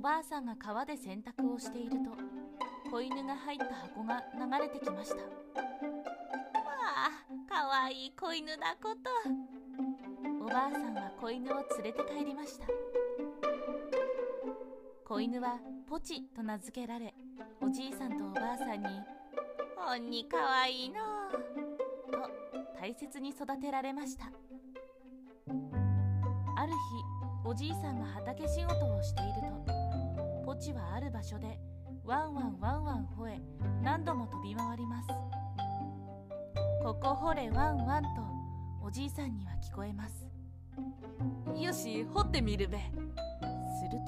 ばあさんが川で洗濯をしていると子犬が入った箱が流れてきました。わあかわいい子犬だこと。おばあさんは子犬を連れて帰りました。子犬はポチと名付けられおじいさんとおばあさんに「ほんにかわいいの」と大切に育てられました。ある日おじいさんが畑仕事をしているとポチはある場所でワンワンワンワン吠え何度も飛び回ります。ここ掘れワンワンとおじいさんには聞こえます。よし掘ってみるべ。する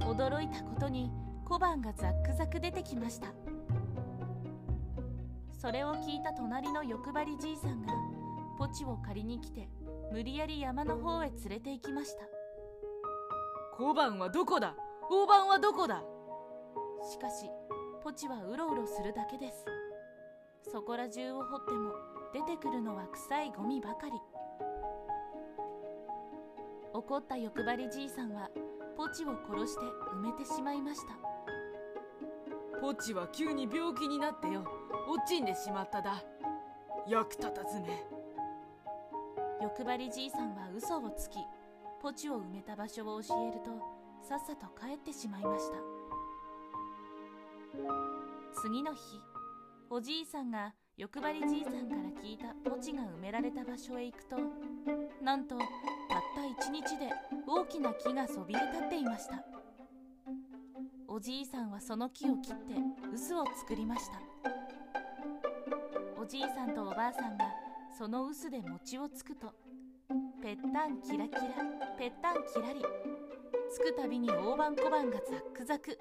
と驚いたことに小判がザックザク出てきました。それを聞いた隣の欲張りじいさんがポチを借りに来て無理やり山の方へ連れて行きました。小判はどこだ？大判はどこだ？しかしポチはうろうろするだけです。そこら中を掘っても出てくるのは臭いゴミばかり。怒った欲張りじいさんはポチを殺して埋めてしまいました。ポチは急に病気になってよ。落ちんでしまっただ。役立たずめ欲張りじいさんは嘘をつきポチを埋めた場所を教えるとさっさと帰ってしまいました。次の日おじいさんが欲張りじいさんから聞いたポチが埋められた場所へ行くとなんとたった一日で大きな木がそびえ立っていました。おじいさんはその木を切って臼を作りました。おじいさんとおばあさんがその臼で餅をつくとぺったんキラキラぺったんキラリ。つくたびに大判小判がザックザク。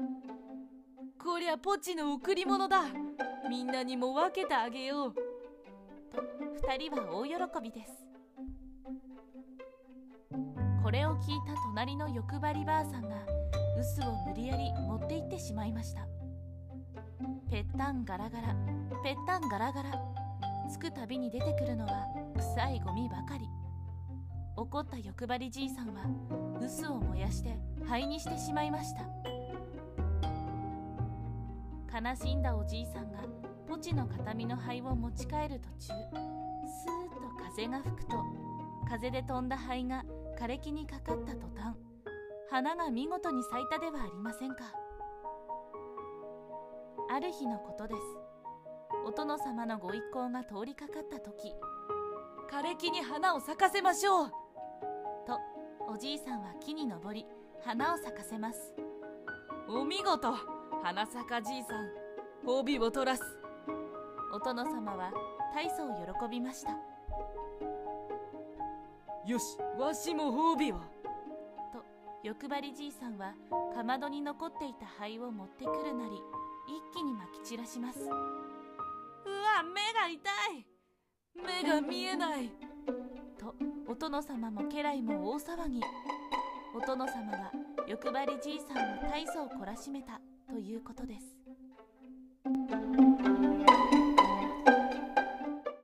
こりゃポチの贈り物だ。みんなにも分けてあげよう。と2人は大喜びです。これを聞いた隣の欲張りばあさんが臼を無理やり持って行ってしまいました。ぺったんガラガラ。ぺったんガラガラ。つくたびに出てくるのは臭いゴミばかり。怒った欲張りじいさんは臼を燃やして灰にしてしまいました。悲しんだおじいさんがポチの形見の灰を持ち帰る途中スーッと風が吹くと風で飛んだ灰が枯れ木にかかった途端花が見事に咲いたではありませんか。ある日のことです。お殿様のご一行が通りかかった時枯れ木に花を咲かせましょう。おじいさんは木に登り花を咲かせます。お見事花咲じいさん褒美を取らす。お殿様は大層喜びました。よしわしも褒美を。と欲張りじいさんはかまどに残っていた灰を持ってくるなり一気にまき散らします。うわ目が痛い。目が見えない。とお殿様も家来も大騒ぎ。お殿様は欲張りじいさんの大層懲らしめたということです。